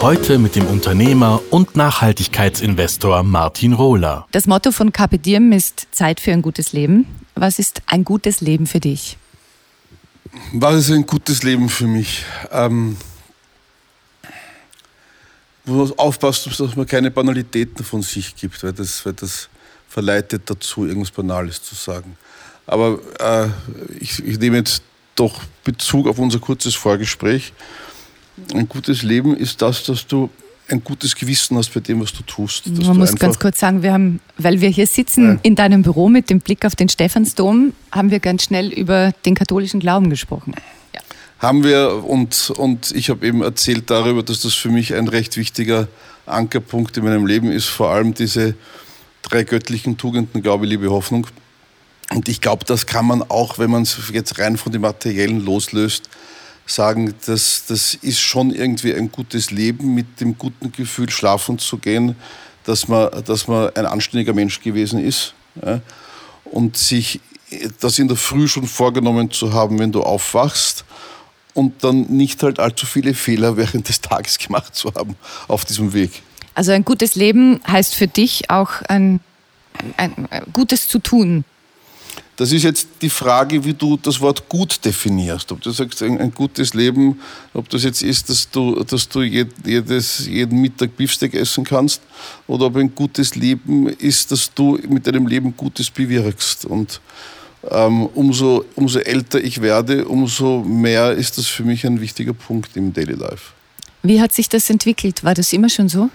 Heute mit dem Unternehmer und Nachhaltigkeitsinvestor Martin Rohler. Das Motto von Carpe Diem ist Zeit für ein gutes Leben. Was ist ein gutes Leben für dich? Was ist ein gutes Leben für mich? Ähm, wo man aufpasst, dass man keine Banalitäten von sich gibt, weil das, weil das verleitet dazu, irgendwas Banales zu sagen. Aber äh, ich, ich nehme jetzt doch Bezug auf unser kurzes Vorgespräch. Ein gutes Leben ist das, dass du ein gutes Gewissen hast bei dem, was du tust. Man muss ganz kurz sagen, wir haben, weil wir hier sitzen Ja. in deinem Büro mit dem Blick auf den Stephansdom, haben wir ganz schnell über den katholischen Glauben gesprochen. Ja. Haben wir und, und ich habe eben erzählt darüber, dass das für mich ein recht wichtiger Ankerpunkt in meinem Leben ist, vor allem diese drei göttlichen Tugenden, Glaube, Liebe, Hoffnung. Und ich glaube, das kann man auch, wenn man es jetzt rein von dem Materiellen loslöst, sagen, dass das ist schon irgendwie ein gutes Leben mit dem guten Gefühl, schlafen zu gehen, dass man, dass man ein anständiger Mensch gewesen ist. Ja? Und sich das in der Früh schon vorgenommen zu haben, wenn du aufwachst und dann nicht halt allzu viele Fehler während des Tages gemacht zu haben auf diesem Weg. Also ein gutes Leben heißt für dich auch ein, ein, ein Gutes zu tun. Das ist jetzt die Frage, wie du das Wort gut definierst. Ob du sagst, ein, ein gutes Leben, ob das jetzt ist, dass du, dass du jed, jedes, jeden Mittag Beefsteak essen kannst, oder ob ein gutes Leben ist, dass du mit deinem Leben Gutes bewirkst. Und ähm, umso, umso älter ich werde, umso mehr ist das für mich ein wichtiger Punkt im Daily Life. Wie hat sich das entwickelt? War das immer schon so?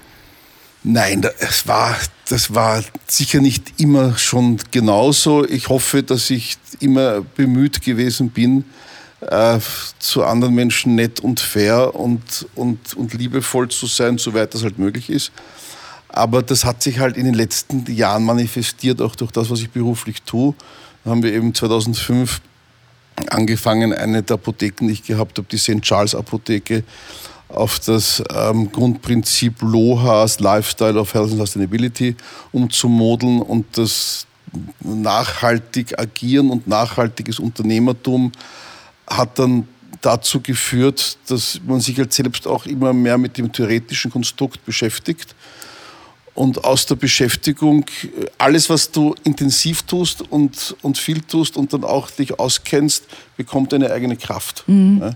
Nein, es war, das war sicher nicht immer schon genauso. Ich hoffe, dass ich immer bemüht gewesen bin, äh, zu anderen Menschen nett und fair und, und, und liebevoll zu sein, soweit das halt möglich ist. Aber das hat sich halt in den letzten Jahren manifestiert, auch durch das, was ich beruflich tue. Da haben wir eben 2005 angefangen, eine der Apotheken, die ich gehabt habe, die St. Charles Apotheke, auf das ähm, Grundprinzip LOHAS, Lifestyle of Health and Sustainability, umzumodeln und das nachhaltig agieren und nachhaltiges Unternehmertum hat dann dazu geführt, dass man sich halt selbst auch immer mehr mit dem theoretischen Konstrukt beschäftigt und aus der Beschäftigung äh, alles, was du intensiv tust und, und viel tust und dann auch dich auskennst, bekommt eine eigene Kraft. Ja?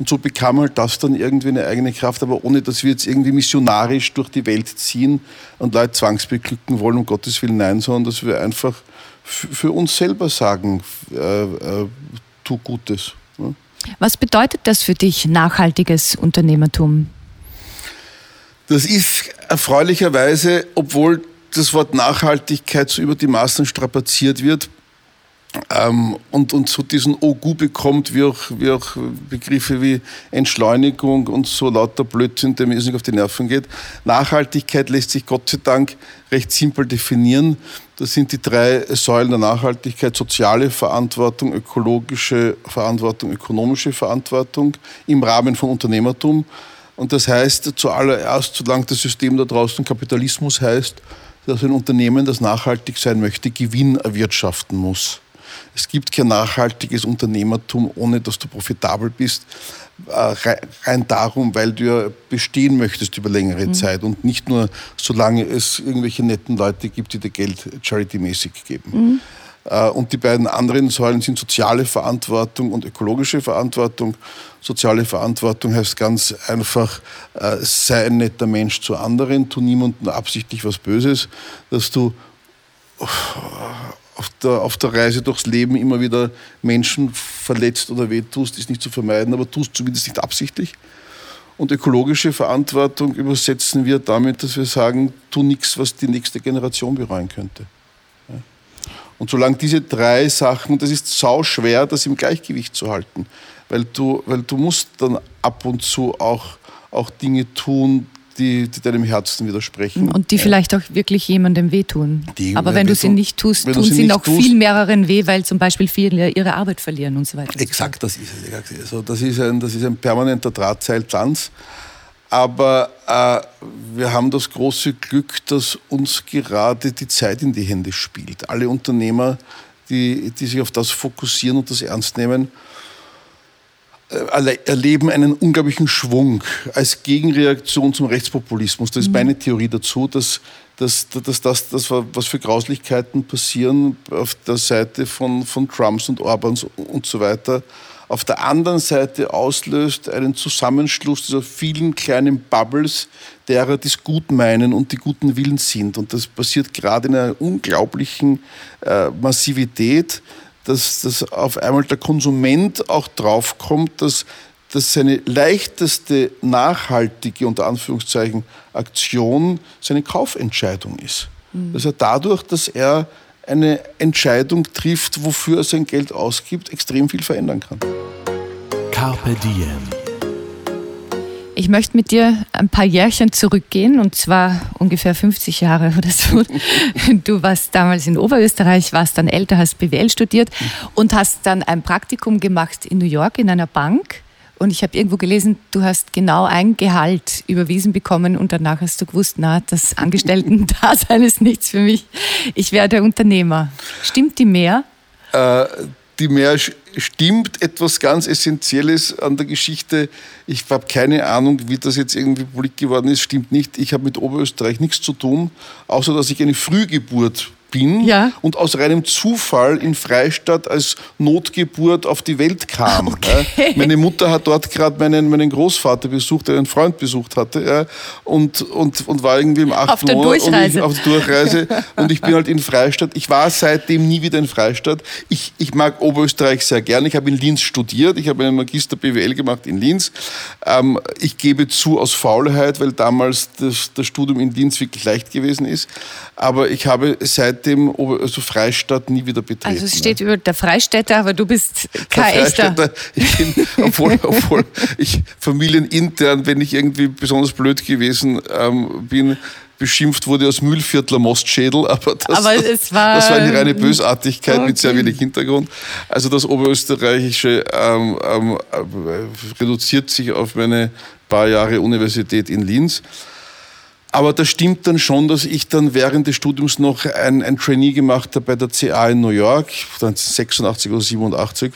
Und so bekam halt das dann irgendwie eine eigene Kraft, aber ohne, dass wir jetzt irgendwie missionarisch durch die Welt ziehen und Leute zwangsbeglücken wollen, um Gottes Willen nein, sondern dass wir einfach für uns selber sagen, äh, äh, tu Gutes. Ja? Was bedeutet das für dich, nachhaltiges Unternehmertum? Das ist erfreulicherweise, obwohl das Wort Nachhaltigkeit so über die Maßen strapaziert wird ähm, und, und so diesen Ogu bekommt, wie auch, wie auch Begriffe wie Entschleunigung und so lauter Blödsinn, der mir nicht auf die Nerven geht. Nachhaltigkeit lässt sich Gott sei Dank recht simpel definieren. Das sind die drei Säulen der Nachhaltigkeit, soziale Verantwortung, ökologische Verantwortung, ökonomische Verantwortung im Rahmen von Unternehmertum. Und das heißt zuallererst, solange das System da draußen Kapitalismus heißt, dass ein Unternehmen, das nachhaltig sein möchte, Gewinn erwirtschaften muss. Es gibt kein nachhaltiges Unternehmertum, ohne dass du profitabel bist. Äh, rei- Rein darum, weil du ja bestehen möchtest über längere Zeit und nicht nur, solange es irgendwelche netten Leute gibt, die dir Geld charity-mäßig geben. Äh, Und die beiden anderen Säulen sind soziale Verantwortung und ökologische Verantwortung. Soziale Verantwortung heißt ganz einfach, äh, sei ein netter Mensch zu anderen, tu niemandem absichtlich was Böses, dass du auf der, auf der Reise durchs Leben immer wieder Menschen verletzt oder wehtust, ist nicht zu vermeiden, aber tust zumindest nicht absichtlich. Und ökologische Verantwortung übersetzen wir damit, dass wir sagen, tu nichts, was die nächste Generation bereuen könnte. Und solange diese drei Sachen, das ist sau schwer, das im Gleichgewicht zu halten, weil du, weil du musst dann ab und zu auch, auch Dinge tun, die, die deinem Herzen widersprechen. Und die vielleicht auch wirklich jemandem wehtun. Die- Aber wenn du sie nicht tust, tun sie sie noch tust- viel mehreren weh, weil zum Beispiel viele ihre Arbeit verlieren und so weiter. Exakt, das ist es. Also das, ist ein, das ist ein permanenter Drahtseiltanz. Aber äh, wir haben das große Glück, dass uns gerade die Zeit in die Hände spielt. Alle Unternehmer, die, die sich auf das fokussieren und das ernst nehmen, erleben einen unglaublichen Schwung als Gegenreaktion zum Rechtspopulismus. Das ist meine Theorie dazu, dass, dass, dass das, das, was für Grauslichkeiten passieren auf der Seite von, von Trumps und Orbans und so weiter, auf der anderen Seite auslöst einen Zusammenschluss dieser vielen kleinen Bubbles, derer, die es gut meinen und die guten Willens sind. Und das passiert gerade in einer unglaublichen äh, Massivität, dass, dass auf einmal der Konsument auch draufkommt, dass, dass seine leichteste nachhaltige, unter Anführungszeichen, Aktion seine Kaufentscheidung ist. Dass er dadurch, dass er eine Entscheidung trifft, wofür er sein Geld ausgibt, extrem viel verändern kann. Carpe Diem. Ich möchte mit dir ein paar Jährchen zurückgehen und zwar ungefähr 50 Jahre oder so. Du warst damals in Oberösterreich, warst dann älter, hast BWL studiert und hast dann ein Praktikum gemacht in New York in einer Bank. Und ich habe irgendwo gelesen, du hast genau ein Gehalt überwiesen bekommen und danach hast du gewusst, na, das Angestellten-Dasein ist nichts für mich. Ich werde Unternehmer. Stimmt die mehr? Äh, die mehr stimmt etwas ganz Essentielles an der Geschichte. Ich habe keine Ahnung, wie das jetzt irgendwie publik geworden ist. Stimmt nicht. Ich habe mit Oberösterreich nichts zu tun, außer dass ich eine Frühgeburt bin Ja. und aus reinem Zufall in Freistadt als Notgeburt auf die Welt kam. Okay. Ja. Meine Mutter hat dort gerade meinen, meinen Großvater besucht, der einen Freund besucht hatte ja, und, und, und war irgendwie im achten Auf der Monat und Durchreise. Ich, auf der Durchreise und ich bin halt in Freistadt. Ich war seitdem nie wieder in Freistadt. Ich, ich mag Oberösterreich sehr gerne. Ich habe in Linz studiert. Ich habe einen Magister BWL gemacht in Linz. Ähm, ich gebe zu aus Faulheit, weil damals das, das Studium in Linz wirklich leicht gewesen ist. Aber ich habe seitdem also Freistadt nie wieder betreten. Also es steht über der Freistädter, aber du bist kein echter. Ich bin, obwohl, obwohl ich familienintern, wenn ich irgendwie besonders blöd gewesen ähm, bin, beschimpft wurde als Mühlviertler Mostschädel, aber das, Aber es war- das war eine reine Bösartigkeit mit sehr Okay. wenig Hintergrund. Also das Oberösterreichische ähm, ähm, äh, reduziert sich auf meine paar Jahre Universität in Linz. Aber das stimmt dann schon, dass ich dann während des Studiums noch ein, ein Trainee gemacht habe bei der CA in New York, dann 86 oder 87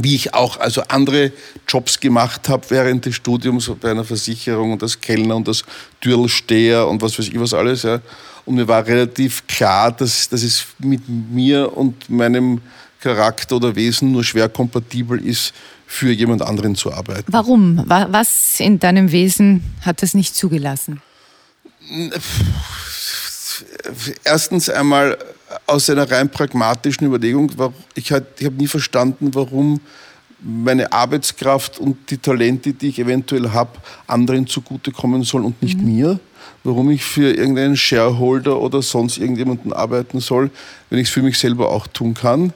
wie ich auch also andere Jobs gemacht habe während des Studiums bei einer Versicherung und als Kellner und als Türlsteher und was weiß ich was alles. Ja. Und mir war relativ klar, dass, dass es mit mir und meinem Charakter oder Wesen nur schwer kompatibel ist, für jemand anderen zu arbeiten. Warum? Wa- Was in deinem Wesen hat das nicht zugelassen? Erstens einmal aus einer rein pragmatischen Überlegung, ich, habe nie verstanden, warum meine Arbeitskraft und die Talente, die ich eventuell habe, anderen zugutekommen sollen und nicht mir. Warum ich für irgendeinen Shareholder oder sonst irgendjemanden arbeiten soll, wenn ich es für mich selber auch tun kann.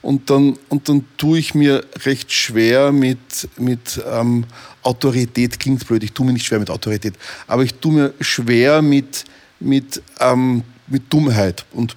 Und dann, und dann tue ich mir recht schwer mit, mit ähm, Autorität, klingt blöd, ich tue mir nicht schwer mit Autorität, aber ich tue mir schwer mit, mit, ähm, mit Dummheit. Und,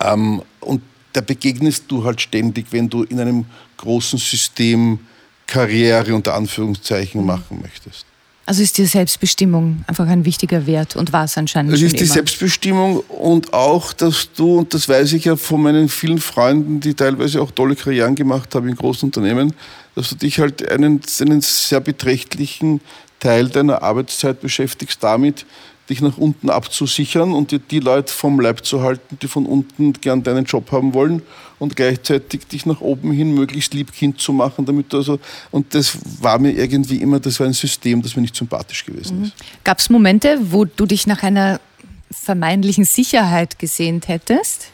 ähm, und da begegnest du halt ständig, wenn du in einem großen System Karriere unter Anführungszeichen machen möchtest. Also ist dir Selbstbestimmung einfach ein wichtiger Wert und war es anscheinend Es ist die immer. Selbstbestimmung und auch, dass du, und das weiß ich ja von meinen vielen Freunden, die teilweise auch tolle Karrieren gemacht haben in großen Unternehmen, dass du dich halt einen, einen sehr beträchtlichen Teil deiner Arbeitszeit beschäftigst damit, dich nach unten abzusichern und dir die Leute vom Leib zu halten, die von unten gern deinen Job haben wollen und gleichzeitig dich nach oben hin möglichst liebkind zu machen, damit du also, und das war mir irgendwie immer, das war ein System, das mir nicht sympathisch gewesen ist. Gab es Momente, wo du dich nach einer vermeintlichen Sicherheit gesehnt hättest?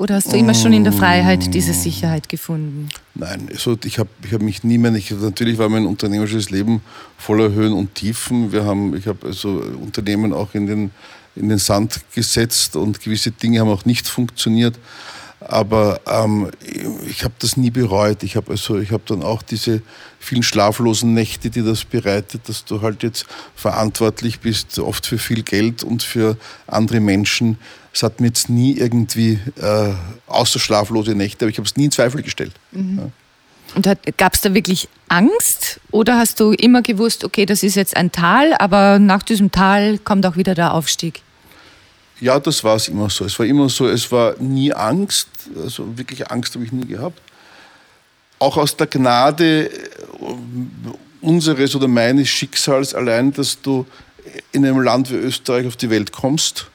Oder hast du immer schon in der Freiheit diese Sicherheit gefunden? Nein, also ich habe ich hab mich nie mehr, ich, natürlich war mein unternehmerisches Leben voller Höhen und Tiefen. Wir haben, ich habe also Unternehmen auch in den, in den Sand gesetzt und gewisse Dinge haben auch nicht funktioniert. Aber ähm, ich habe das nie bereut. Ich habe also, ich habe dann auch diese vielen schlaflosen Nächte, die das bereitet, dass du halt jetzt verantwortlich bist, oft für viel Geld und für andere Menschen. Es hat mir jetzt nie irgendwie äh, außer schlaflose Nächte, aber ich habe es nie in Zweifel gestellt. Mhm. Ja. Und gab es da wirklich Angst oder hast du immer gewusst, okay, das ist jetzt ein Tal, aber nach diesem Tal kommt auch wieder der Aufstieg? Ja, das war es immer so. Es war immer so, es war nie Angst, also wirklich Angst habe ich nie gehabt. Auch aus der Gnade äh, unseres oder meines Schicksals allein, dass du in einem Land wie Österreich auf die Welt kommst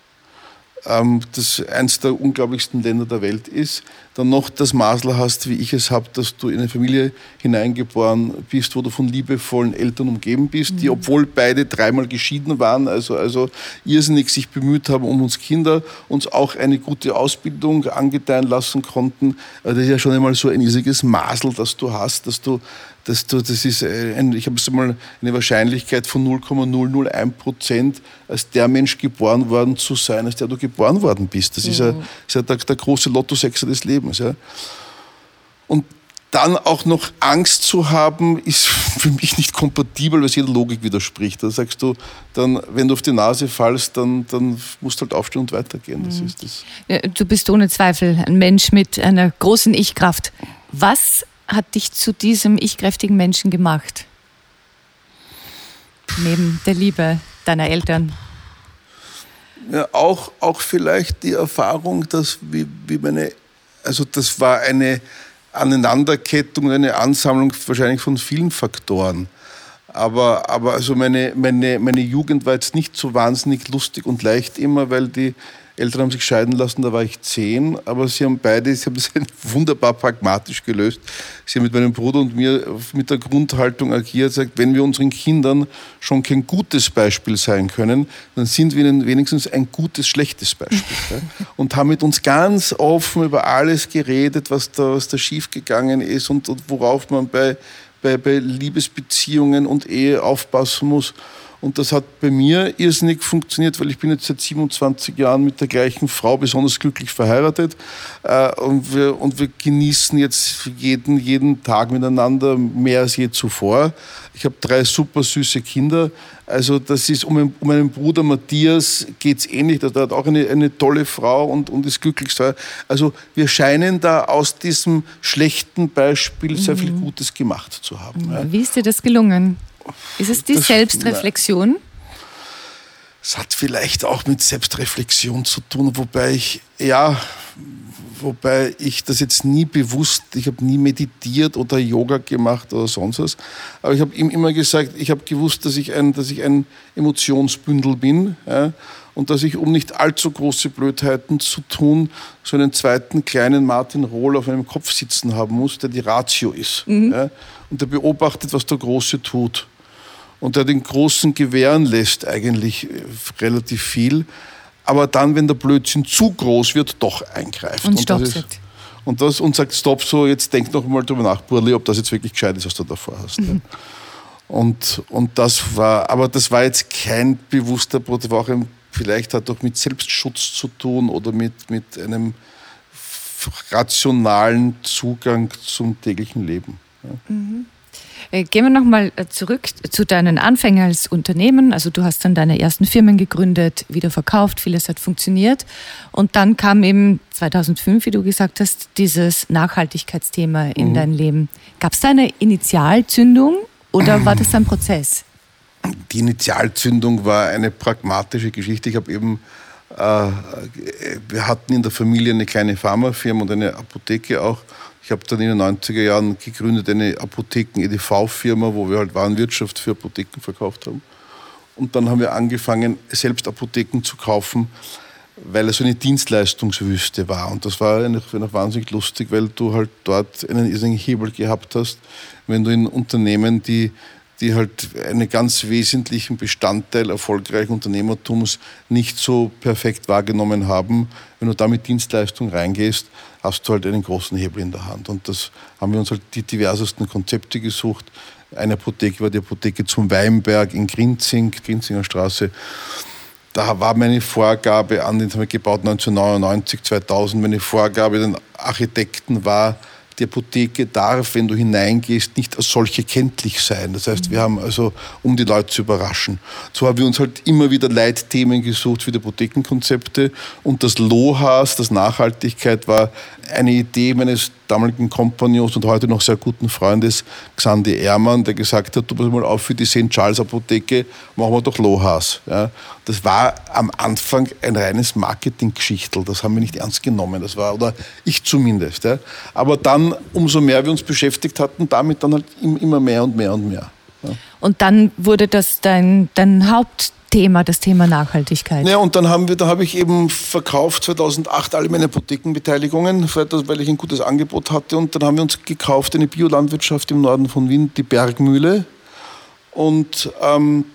ähm, das eines der unglaublichsten Länder der Welt ist, dann noch das Maßel hast, wie ich es habe, dass du in eine Familie hineingeboren bist, wo du von liebevollen Eltern umgeben bist, mhm. die, obwohl beide dreimal geschieden waren, also, also irrsinnig sich bemüht haben um uns Kinder, uns auch eine gute Ausbildung angedeihen lassen konnten. Also das ist ja schon einmal so ein riesiges Maßel, das du hast, dass du das, das ist äh, ein, ich habe es mal eine Wahrscheinlichkeit von 0,001 Prozent, als der Mensch geboren worden zu sein, als der du geboren worden bist. Das mhm. ist ja, ist ja der, der, große Lottosechser des Lebens. Ja. Und dann auch noch Angst zu haben, ist für mich nicht kompatibel, weil es jeder Logik widerspricht. Da sagst du, dann, wenn du auf die Nase fallst, dann, dann musst du halt aufstehen und weitergehen. Das mhm. ist das. Du bist ohne Zweifel ein Mensch mit einer großen Ich-Kraft. Was hat dich zu diesem ich-kräftigen Menschen gemacht? Neben der Liebe deiner Eltern. Ja, auch, auch vielleicht die Erfahrung, dass wie, wie meine, also das war eine Aneinanderkettung, eine Ansammlung wahrscheinlich von vielen Faktoren. Aber, aber also meine, meine, meine Jugend war jetzt nicht so wahnsinnig lustig und leicht immer, weil die Eltern haben sich scheiden lassen, da war ich zehn, aber sie haben beide, sie haben das wunderbar pragmatisch gelöst. Sie haben mit meinem Bruder und mir mit der Grundhaltung agiert, sagt, wenn wir unseren Kindern schon kein gutes Beispiel sein können, dann sind wir ihnen wenigstens ein gutes, schlechtes Beispiel. und haben mit uns ganz offen über alles geredet, was da, was da schiefgegangen ist und, und worauf man bei, bei, bei Liebesbeziehungen und Ehe aufpassen muss. Und das hat bei mir irrsinnig funktioniert, weil ich bin jetzt seit 27 Jahren mit der gleichen Frau besonders glücklich verheiratet. Äh, und wir, und wir genießen jetzt jeden, jeden Tag miteinander mehr als je zuvor. Ich habe drei super süße Kinder. Also das ist, um, um meinen Bruder Matthias geht es ähnlich. Der hat auch eine, eine tolle Frau und, und ist glücklich. Also wir scheinen da aus diesem schlechten Beispiel sehr viel mhm. Gutes gemacht zu haben. Wie ist dir das gelungen? Ist es die das, Selbstreflexion? Es hat vielleicht auch mit Selbstreflexion zu tun, wobei ich, ja, wobei ich das jetzt nie bewusst, ich habe nie meditiert oder Yoga gemacht oder sonst was, aber ich habe ihm immer gesagt, ich habe gewusst, dass ich ein, dass ich ein Emotionsbündel bin ja, und dass ich, um nicht allzu große Blödheiten zu tun, so einen zweiten kleinen Martin Rohl auf meinem Kopf sitzen haben muss, der die Ratio ist mhm. ja, und der beobachtet, was der Große tut und der den Großen gewähren lässt eigentlich äh, relativ viel, aber dann, wenn der Blödsinn zu groß wird, doch eingreift. Und, und das ist, und, das, und sagt, stopp, so, jetzt denk noch mal drüber nach, Burli, ob das jetzt wirklich gescheit ist, was du davor hast. Mhm. Und, und das war, aber das war jetzt kein bewusster Protest, war auch ein, vielleicht hat auch mit Selbstschutz zu tun oder mit, mit einem rationalen Zugang zum täglichen Leben. Ja. Mhm. Äh, gehen wir nochmal äh, zurück zu deinen Anfängen als Unternehmen. Also du hast dann deine ersten Firmen gegründet, wieder verkauft, vieles hat funktioniert. Und dann kam eben 2005, wie du gesagt hast, dieses Nachhaltigkeitsthema in mhm. dein Leben. Gab es da eine Initialzündung oder war das ein Prozess? Die Initialzündung war eine pragmatische Geschichte. Ich habe eben äh, wir hatten in der Familie eine kleine Pharmafirma und eine Apotheke auch. Ich habe dann in den 90er Jahren gegründet eine Apotheken-EDV-Firma, wo wir halt Warenwirtschaft für Apotheken verkauft haben. Und dann haben wir angefangen, selbst Apotheken zu kaufen, weil es so eine Dienstleistungswüste war. Und das war einfach wahnsinnig lustig, weil du halt dort einen irrsinnigen Hebel gehabt hast, wenn du in Unternehmen, die die halt einen ganz wesentlichen Bestandteil erfolgreichen Unternehmertums nicht so perfekt wahrgenommen haben. Wenn du da mit Dienstleistung reingehst, hast du halt einen großen Hebel in der Hand. Und das haben wir uns halt die diversesten Konzepte gesucht. Eine Apotheke war die Apotheke zum Weinberg in Grinzing, Grinzinger Straße. da war meine Vorgabe an den haben wir gebaut 1999, 2000, meine Vorgabe den Architekten war, die Apotheke darf, wenn du hineingehst, nicht als solche kenntlich sein. Das heißt, wir haben also, um die Leute zu überraschen. So haben wir uns halt immer wieder Leitthemen gesucht für die Apothekenkonzepte. Und das LOHAS, das Nachhaltigkeit, war eine Idee meines damaligen Kompagnons und heute noch sehr guten Freundes Xandi Ehrmann, der gesagt hat, du pass mal auf, für die St. Charles Apotheke machen wir doch Lohas. Ja, das war am Anfang ein reines Marketinggeschichtel, das haben wir nicht ernst genommen, das war, oder ich zumindest. Ja. Aber dann, umso mehr wir uns beschäftigt hatten, damit dann halt immer mehr und mehr und mehr. Ja. Und dann wurde das dein, dein Haupt Thema, das Thema Nachhaltigkeit. Ja, und dann haben wir, da habe ich eben verkauft 2008 alle meine Apothekenbeteiligungen, weil ich ein gutes Angebot hatte. Und dann haben wir uns gekauft eine Biolandwirtschaft im Norden von Wien, die Bergmühle. Und ähm,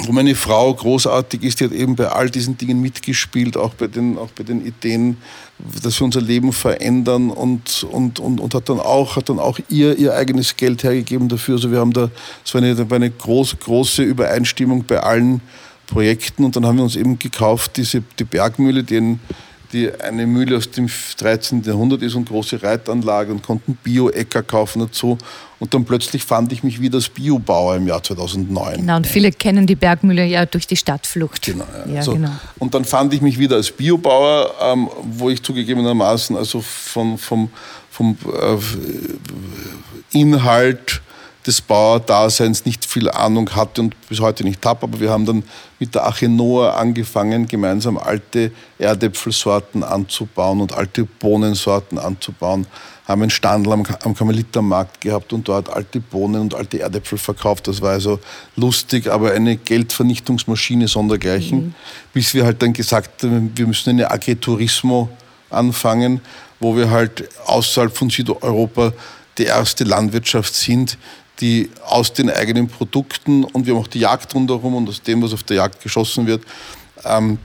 wo meine Frau großartig ist, die hat eben bei all diesen Dingen mitgespielt, auch bei den, auch bei den Ideen, dass wir unser Leben verändern und, und, und, und hat dann auch, hat dann auch ihr, ihr eigenes Geld hergegeben dafür. Also wir haben da, es war eine, eine groß, große Übereinstimmung bei allen Projekten und dann haben wir uns eben gekauft, diese, die Bergmühle, die, die eine Mühle aus dem 13. Jahrhundert ist und große Reitanlage und konnten Bio-Äcker kaufen dazu. Und dann plötzlich fand ich mich wieder als Biobauer im Jahr 2009. Genau, und viele kennen die Bergmühle ja durch die Stadtflucht. Genau, ja. ja so. genau. Und dann fand ich mich wieder als Biobauer, ähm, wo ich zugegebenermaßen also von, vom, vom äh, Inhalt des Bauerdaseins nicht viel Ahnung hatte und bis heute nicht habe. Aber wir haben dann mit der Ache Noah angefangen, gemeinsam alte Erdäpfelsorten anzubauen und alte Bohnensorten anzubauen. Haben einen Standel am, am Karmelitermarkt gehabt und dort alte Bohnen und alte Erdäpfel verkauft. Das war also lustig, aber eine Geldvernichtungsmaschine sondergleichen. Mhm. Bis wir halt dann gesagt haben, wir müssen eine Agritourismo anfangen, wo wir halt außerhalb von Südeuropa die erste Landwirtschaft sind, die aus den eigenen Produkten und wir haben auch die Jagd rundherum und aus dem, was auf der Jagd geschossen wird, ähm,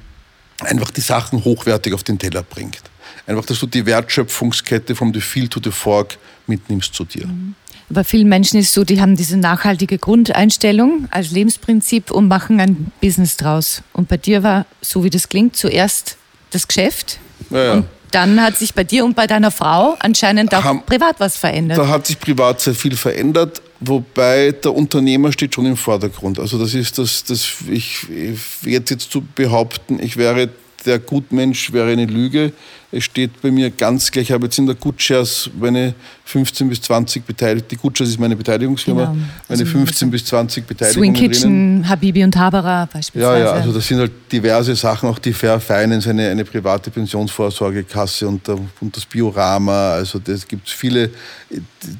einfach die Sachen hochwertig auf den Teller bringt. Einfach, dass du die Wertschöpfungskette vom the field to the fork mitnimmst zu dir. Mhm. Bei vielen Menschen ist es so, die haben diese nachhaltige Grundeinstellung als Lebensprinzip und machen ein Business draus. Und bei dir war, so wie das klingt, zuerst das Geschäft ja, ja. und dann hat sich bei dir und bei deiner Frau anscheinend auch haben, privat was verändert. Da hat sich privat sehr viel verändert. Wobei der Unternehmer steht schon im Vordergrund. Also das ist das, das ich, ich jetzt jetzt zu behaupten, ich wäre der Gutmensch wäre eine Lüge. Es steht bei mir ganz gleich, ich habe jetzt in der Gutschers meine 15 bis 20 beteiligt. Die Gutschers ist meine Beteiligungsfirma. Genau. Meine 15 also bis 20 Beteiligungen. Swing Kitchen, drinnen. Habibi und Habara beispielsweise. Ja, ja, also das sind halt diverse Sachen, auch die Fair Finance, eine, eine private Pensionsvorsorgekasse und, und das Biorama. Also das gibt es viele.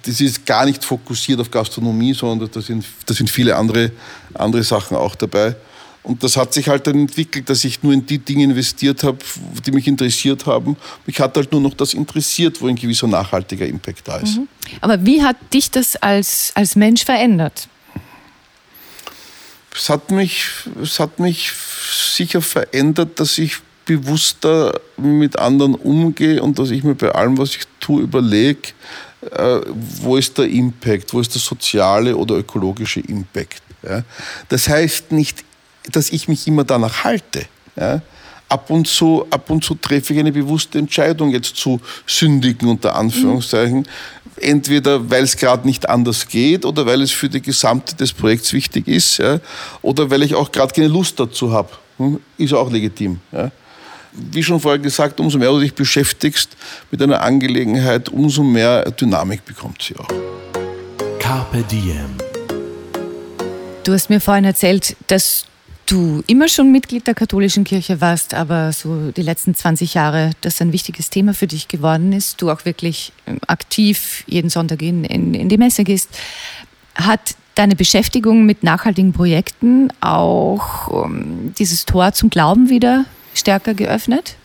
Das ist gar nicht fokussiert auf Gastronomie, sondern da sind, da sind viele andere, andere Sachen auch dabei. Und das hat sich halt dann entwickelt, dass ich nur in die Dinge investiert habe, die mich interessiert haben. Mich hat halt nur noch das interessiert, wo ein gewisser nachhaltiger Impact da ist. Mhm. Aber wie hat dich das als, als Mensch verändert? Es hat, mich, es hat mich sicher verändert, dass ich bewusster mit anderen umgehe und dass ich mir bei allem, was ich tue, überlege, äh, wo ist der Impact, wo ist der soziale oder ökologische Impact. Ja? Das heißt nicht dass ich mich immer danach halte. Ja? Ab und, zu, ab und zu treffe ich eine bewusste Entscheidung, jetzt zu sündigen, unter Anführungszeichen. Mhm. Entweder weil es gerade nicht anders geht oder weil es für die Gesamte des Projekts wichtig ist ja? oder weil ich auch gerade keine Lust dazu habe. Hm? Ist auch legitim. Ja? Wie schon vorher gesagt, umso mehr du dich beschäftigst mit einer Angelegenheit, umso mehr Dynamik bekommt sie auch. Carpe Diem. Du hast mir vorhin erzählt, dass du immer schon Mitglied der katholischen Kirche warst, aber so die letzten 20 Jahre das ein wichtiges Thema für dich geworden ist, du auch wirklich ähm, aktiv jeden Sonntag in, in, in die Messe gehst, hat deine Beschäftigung mit nachhaltigen Projekten auch um, ähm, dieses Tor zum Glauben wieder stärker geöffnet?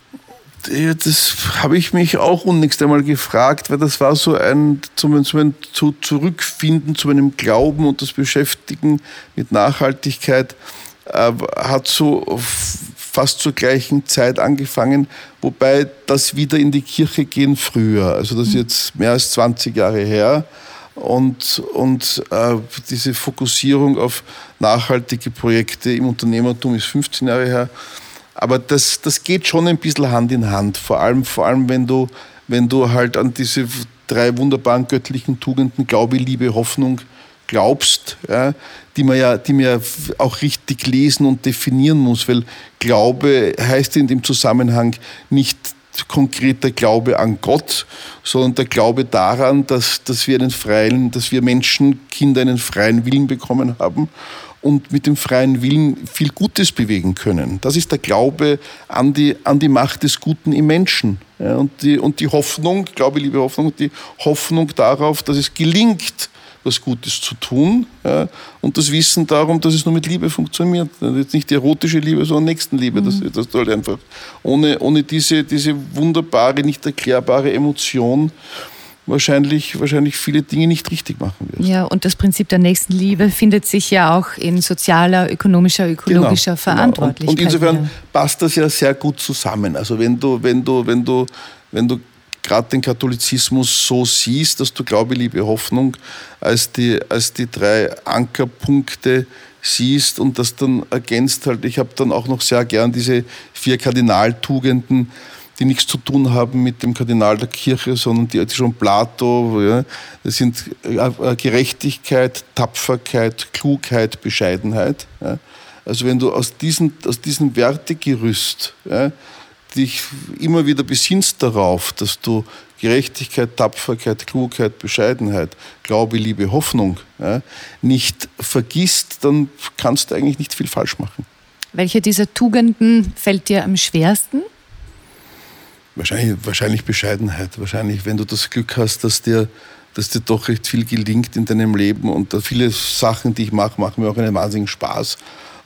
Das habe ich mich auch unnächst einmal gefragt, weil das war so ein, zum, zum, zu Zurückfinden zu meinem Glauben und das Beschäftigen mit Nachhaltigkeit äh, hat so fast zur gleichen Zeit angefangen, wobei das wieder in die Kirche gehen früher, also das ist jetzt mehr als 20 Jahre her, und, und äh, diese Fokussierung auf nachhaltige Projekte im Unternehmertum ist 15 Jahre her. Aber das, das geht schon ein bisschen Hand in Hand, vor allem, vor allem wenn, du, wenn du halt an diese drei wunderbaren göttlichen Tugenden Glaube, Liebe, Hoffnung glaubst, ja, die man ja, die man ja auch richtig lesen und definieren muss, weil Glaube heißt in dem Zusammenhang nicht konkreter Glaube an Gott, sondern der Glaube daran, dass, dass wir einen freien, dass wir Menschen, Kinder einen freien Willen bekommen haben und mit dem freien Willen viel Gutes bewegen können. Das ist der Glaube an die, an die Macht des Guten im Menschen. Ja, und, die, und die Hoffnung, Glaube, liebe Hoffnung, die Hoffnung darauf, dass es gelingt, was Gutes zu tun. Ja, und das Wissen darum, dass es nur mit Liebe funktioniert. Jetzt nicht die erotische Liebe, sondern Nächstenliebe. Mhm. Das, das halt einfach. Ohne, ohne diese, diese wunderbare, nicht erklärbare Emotion wahrscheinlich, wahrscheinlich viele Dinge nicht richtig machen wirst. Ja, und das Prinzip der Nächstenliebe findet sich ja auch in sozialer, ökonomischer, ökologischer genau, Verantwortlichkeit. Genau. Und, und, insofern passt das ja sehr gut zusammen. Also wenn du, wenn du, wenn du, wenn du gerade den Katholizismus so siehst, dass du Glaube, Liebe, Hoffnung als die, als die drei Ankerpunkte siehst und das dann ergänzt halt. Ich habe dann auch noch sehr gern diese vier Kardinaltugenden, die nichts zu tun haben mit dem Kardinal der Kirche, sondern die, die schon Plato, ja, das sind äh, Gerechtigkeit, Tapferkeit, Klugheit, Bescheidenheit. Ja. Also wenn du aus diesem, aus diesem Wertegerüst ja, dich immer wieder besinnst darauf, dass du Gerechtigkeit, Tapferkeit, Klugheit, Bescheidenheit, Glaube, Liebe, Hoffnung ja, nicht vergisst, dann kannst du eigentlich nicht viel falsch machen. Welche dieser Tugenden fällt dir am schwersten? Wahrscheinlich, wahrscheinlich Bescheidenheit. Wahrscheinlich, wenn du das Glück hast, dass dir, dass dir doch recht viel gelingt in deinem Leben und viele Sachen, die ich mache, machen mir auch einen wahnsinnigen Spaß.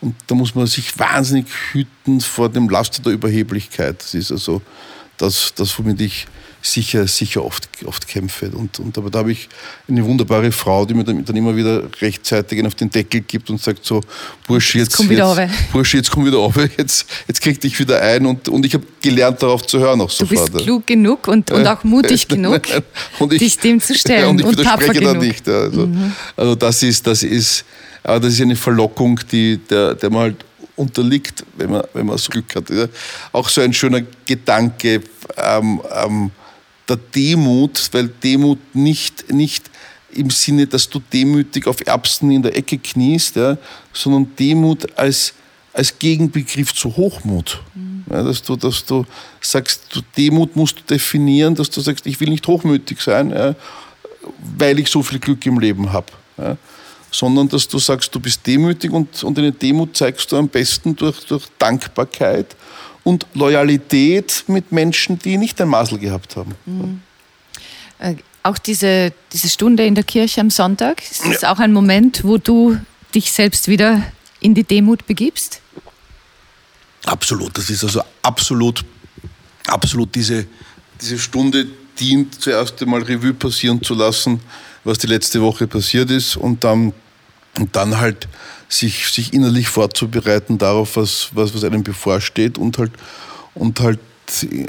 Und da muss man sich wahnsinnig hüten vor dem Laster der Überheblichkeit. Das ist also das, das womit ich sicher, sicher oft, oft kämpfe. Und, und aber da habe ich eine wunderbare Frau, die mir dann, dann immer wieder rechtzeitig auf den Deckel gibt und sagt so, Bursche, jetzt, jetzt, komm wieder jetzt, Bursche, jetzt komm wieder auf, jetzt, jetzt krieg dich wieder ein. Und, und ich habe gelernt, darauf zu hören auch sofort. Du bist klug genug und, und auch mutig genug, ich, dich dem zu stellen. und ich und widerspreche da nicht. Also, mhm. also das ist, das ist, aber das ist eine Verlockung, die, der, der man halt unterliegt, wenn man, wenn man so Glück hat. Auch so ein schöner Gedanke, ähm, ähm, der Demut, weil Demut nicht, nicht im Sinne, dass du demütig auf Erbsen in der Ecke kniest, ja, sondern Demut als, als Gegenbegriff zu Hochmut. Mhm. Ja, dass, du, dass du sagst, du, Demut musst du definieren, dass du sagst, ich will nicht hochmütig sein, ja, weil ich so viel Glück im Leben habe. Ja, sondern dass du sagst, du bist demütig und, und eine Demut zeigst du am besten durch, durch Dankbarkeit und Loyalität mit Menschen, die nicht ein Masel gehabt haben. Mhm. Äh, auch diese, diese Stunde in der Kirche am Sonntag, ist das ja. auch ein Moment, wo du dich selbst wieder in die Demut begibst? Absolut, das ist also absolut, absolut diese, diese Stunde dient zuerst einmal Revue passieren zu lassen, was die letzte Woche passiert ist und dann, und dann halt sich, sich innerlich vorzubereiten darauf, was, was, was einem bevorsteht und halt, und halt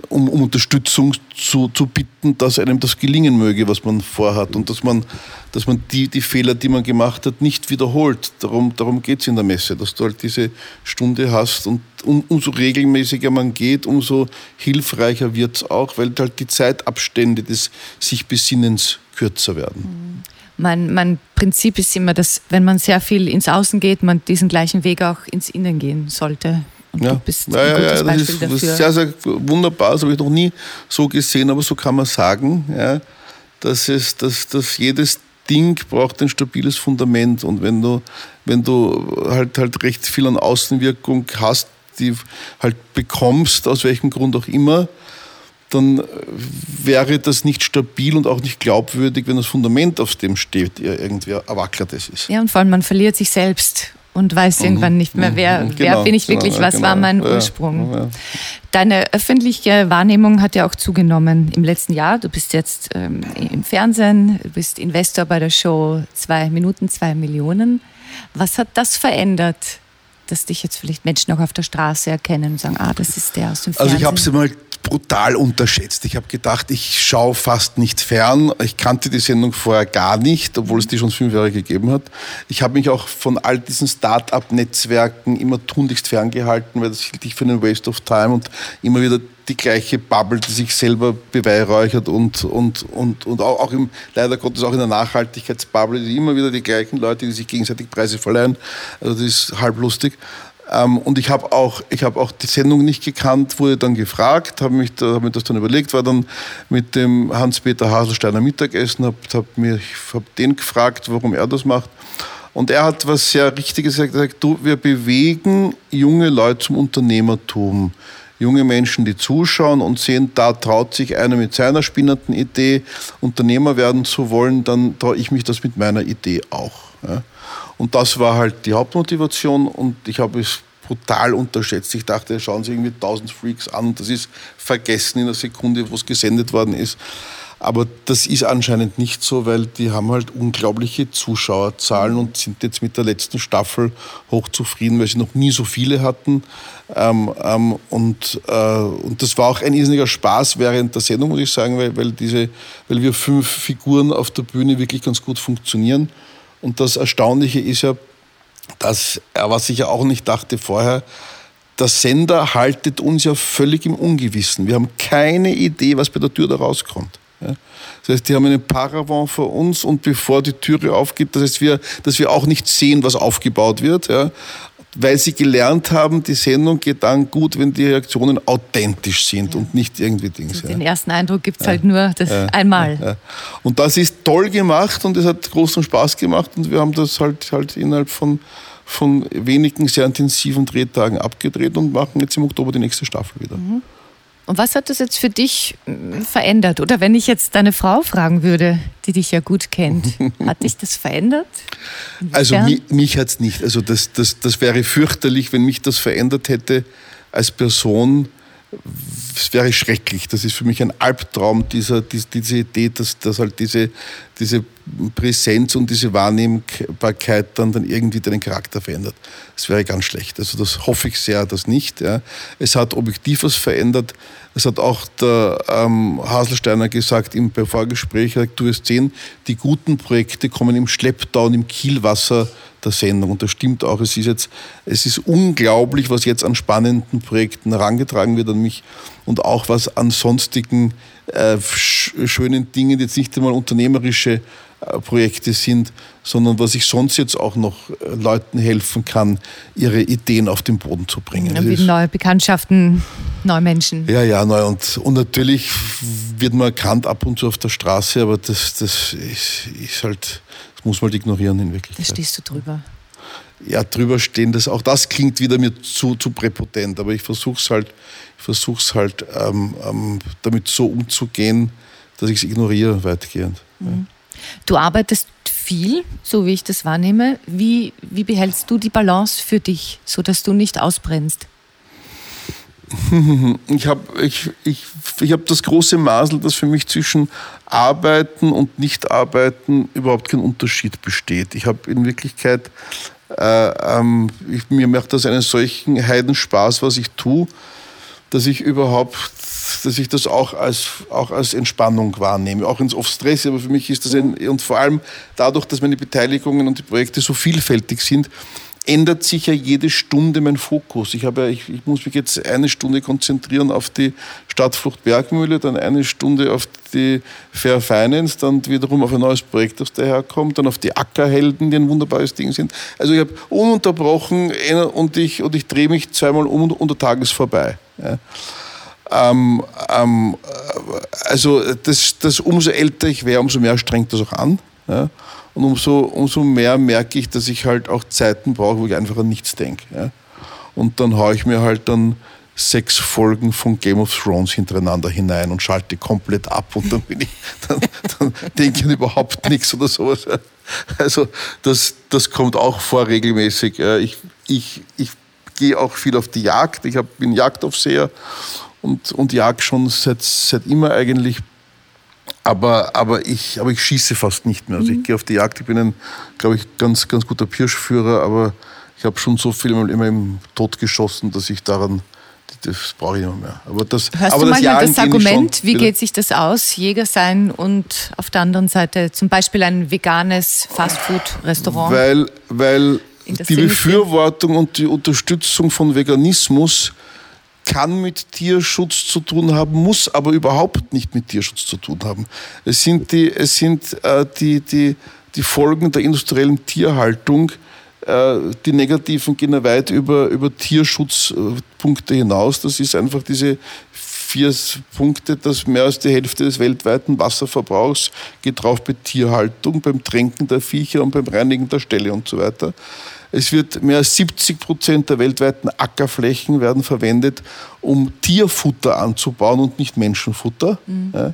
um, um Unterstützung zu, zu bitten, dass einem das gelingen möge, was man vorhat und dass man, dass man die, die Fehler, die man gemacht hat, nicht wiederholt. Darum, darum geht es in der Messe, dass du halt diese Stunde hast und um, umso regelmäßiger man geht, umso hilfreicher wird es auch, weil halt die Zeitabstände des sich Besinnens kürzer werden. Mhm mein, mein Prinzip ist immer, dass wenn man sehr viel ins Außen geht, man diesen gleichen Weg auch ins Innen gehen sollte. Und ja. du bist ja, ein gutes ja, das ist, dafür. Das ist sehr, sehr wunderbar. Das habe ich noch nie so gesehen, aber so kann man sagen, ja, dass, es, dass, dass jedes Ding braucht ein stabiles Fundament. Und wenn du, wenn du halt, halt recht viel an Außenwirkung hast, die halt bekommst, aus welchem Grund auch immer, dann wäre das nicht stabil und auch nicht glaubwürdig, wenn das Fundament, auf dem steht, irgendwie erwackertes ist. Ja, und vor allem man verliert sich selbst und weiß mhm. irgendwann nicht mehr, wer, mhm. genau, wer bin ich wirklich, genau, was genau. war mein Ursprung. Ja, ja. Deine öffentliche Wahrnehmung hat ja auch zugenommen im letzten Jahr. Du bist jetzt ähm, im Fernsehen, du bist Investor bei der Show Zwei Minuten, zwei Millionen. Was hat das verändert? dass dich jetzt vielleicht Menschen auch auf der Straße erkennen und sagen, ah, das ist der aus dem Fernsehen. Also ich habe sie mal brutal unterschätzt. Ich habe gedacht, ich schaue fast nicht fern. Ich kannte die Sendung vorher gar nicht, obwohl es die schon fünf Jahre gegeben hat. Ich habe mich auch von all diesen Start-up-Netzwerken immer tunlichst ferngehalten, weil das hielt ich für einen Waste of Time und immer wieder die gleiche Bubble, die sich selber beweihräuchert und, und, und, und auch, auch im, leider Gottes auch in der Nachhaltigkeitsbubble, die immer wieder die gleichen Leute, die sich gegenseitig Preise verleihen. Also das ist halblustig. Ähm, und ich habe auch, hab auch die Sendung nicht gekannt, wurde dann gefragt, habe da, hab mir das dann überlegt, war dann mit dem Hans-Peter Haselsteiner Mittagessen, habe hab hab den gefragt, warum er das macht. Und er hat was sehr Richtiges gesagt, du, wir bewegen junge Leute zum Unternehmertum. Junge Menschen, die zuschauen und sehen, da traut sich einer mit seiner spinnenden Idee, Unternehmer werden zu wollen, dann traue ich mich das mit meiner Idee auch. Ja. Und das war halt die Hauptmotivation und ich habe es brutal unterschätzt. Ich dachte, schauen Sie irgendwie 1000 Freaks an und das ist vergessen in der Sekunde, wo es gesendet worden ist. Aber das ist anscheinend nicht so, weil die haben halt unglaubliche Zuschauerzahlen und sind jetzt mit der letzten Staffel hochzufrieden, weil sie noch nie so viele hatten. Ähm, ähm, und, äh, und das war auch ein irrsinniger Spaß während der Sendung, muss ich sagen, weil, weil, diese, weil wir fünf Figuren auf der Bühne wirklich ganz gut funktionieren. Und das Erstaunliche ist ja, dass, was ich ja auch nicht dachte vorher, der Sender haltet uns ja völlig im Ungewissen. Wir haben keine Idee, was bei der Tür da rauskommt. Ja. Das heißt, die haben einen Paravent vor uns und bevor die Türe aufgeht, das heißt, wir, dass wir auch nicht sehen, was aufgebaut wird. Ja weil sie gelernt haben, die Sendung geht dann gut, wenn die Reaktionen authentisch sind ja. und nicht irgendwie Dings. Den ja. ersten Eindruck gibt es ja. halt nur das einmal. Und das ist toll gemacht und es hat großen Spaß gemacht und wir haben das halt, halt innerhalb von, von wenigen sehr intensiven Drehtagen abgedreht und machen jetzt im Oktober die nächste Staffel wieder. Mhm. Und was hat das jetzt für dich hm, verändert? Oder wenn ich jetzt deine Frau fragen würde, die dich ja gut kennt, hat dich das verändert? Also mich, mich hat es nicht. Also das, das, das wäre fürchterlich, wenn mich das verändert hätte als Person es wäre schrecklich. Das ist für mich ein Albtraum, dieser, diese, Idee, dass, dass halt diese, diese Präsenz und diese Wahrnehmbarkeit dann, dann irgendwie deinen Charakter verändert. Das wäre ganz schlecht. Also das hoffe ich sehr, dass nicht. Ja. Es hat objektiv was verändert. Es hat auch der ähm, Haselsteiner gesagt im Vorgespräch, du wirst sehen, die guten Projekte kommen im Schlepptau und im Kielwasser der Sendung. Und das stimmt auch. Es ist jetzt, es ist unglaublich, was jetzt an spannenden Projekten herangetragen wird an mich und auch was an sonstigen äh, schönen Dingen, die jetzt nicht einmal unternehmerische äh, Projekte sind, sondern was ich sonst jetzt auch noch äh, Leuten helfen kann, ihre Ideen auf den Boden zu bringen. Wie neue Bekanntschaften, neue Menschen. Ja, ja, neu. Und, und natürlich wird man erkannt ab und zu auf der Straße, aber das, das ist, ist halt, muss man halt ignorieren in Wirklichkeit. Da stehst du drüber. Ja, drüber stehen, das, auch das klingt wieder mir zu, zu präpotent, aber ich versuche es halt, ich versuch's halt ähm, ähm, damit so umzugehen, dass ich es ignoriere weitgehend. Mhm. Du arbeitest viel, so wie ich das wahrnehme. Wie, wie behältst du die Balance für dich, sodass du nicht ausbrennst? Ich habe ich, ich, ich hab das große Masel, dass für mich zwischen Arbeiten und Nicht-Arbeiten überhaupt kein Unterschied besteht. Ich habe in Wirklichkeit, äh, ähm, ich, mir macht das einen solchen Heidenspaß, was ich tue, dass ich überhaupt dass ich das auch als, auch als Entspannung wahrnehme, auch ins oft Stress, aber für mich ist das ein, und vor allem dadurch, dass meine Beteiligungen und die Projekte so vielfältig sind, ändert sich ja jede Stunde mein Fokus. Ich, habe, ich, ich muss mich jetzt eine Stunde konzentrieren auf die Stadtflucht Bergmühle, dann eine Stunde auf die Fair Finance, dann wiederum auf ein neues Projekt, das daherkommt, dann auf die Ackerhelden, die ein wunderbares Ding sind. Also ich habe ununterbrochen und ich, und ich drehe mich zweimal um und der Tag ist vorbei. Ja. Ähm, ähm, also das, das, umso älter ich wäre, umso mehr strengt das auch an. Ja? Und umso, umso mehr merke ich, dass ich halt auch Zeiten brauche, wo ich einfach an nichts denke. Ja? Und dann haue ich mir halt dann sechs Folgen von Game of Thrones hintereinander hinein und schalte komplett ab und dann ich, dann, dann denke ich überhaupt nichts oder sowas. Also das, das kommt auch vor regelmäßig. Ich, ich, ich gehe auch viel auf die Jagd. Ich hab, bin Jagdaufseher und, und jag schon seit, seit immer eigentlich. Aber, aber, ich, aber ich schieße fast nicht mehr. Also ich mhm. gehe auf die Jagd. Ich bin ein, glaube ich, ganz, ganz guter Pirschführer, aber ich habe schon so viel immer im Tod geschossen, dass ich daran Das brauche ich nicht mehr. Aber das, Hörst aber du das manchmal Jagen das Argument, schon wie geht sich das aus, Jäger sein und auf der anderen Seite zum Beispiel ein veganes Fastfood-Restaurant? Weil, weil die Befürwortung und die Unterstützung von Veganismus kann mit Tierschutz zu tun haben, muss aber überhaupt nicht mit Tierschutz zu tun haben. Es sind die, es sind, äh, die, die, die Folgen der industriellen Tierhaltung, äh, die negativen gehen ja weit über, über Tierschutzpunkte hinaus. Das ist einfach diese vier Punkte, dass mehr als die Hälfte des weltweiten Wasserverbrauchs geht drauf bei Tierhaltung, beim Tränken der Viecher und beim Reinigen der Ställe und so weiter. Es wird mehr als 70 Prozent der weltweiten Ackerflächen werden verwendet, um Tierfutter anzubauen und nicht Menschenfutter. Ja.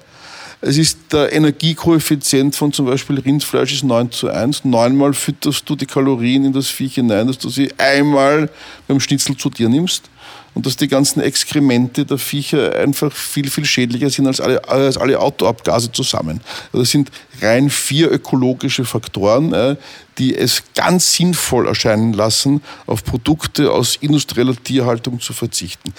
Es ist der Energiekoeffizient von zum Beispiel Rindfleisch ist 9 zu 1. Neunmal fütterst du die Kalorien in das Viech hinein, dass du sie einmal beim Schnitzel zu dir nimmst. Und dass die ganzen Exkremente der Viecher einfach viel, viel schädlicher sind als alle, als alle Autoabgase zusammen. Das sind rein vier ökologische Faktoren, äh, die es ganz sinnvoll erscheinen lassen, auf Produkte aus industrieller Tierhaltung zu verzichten.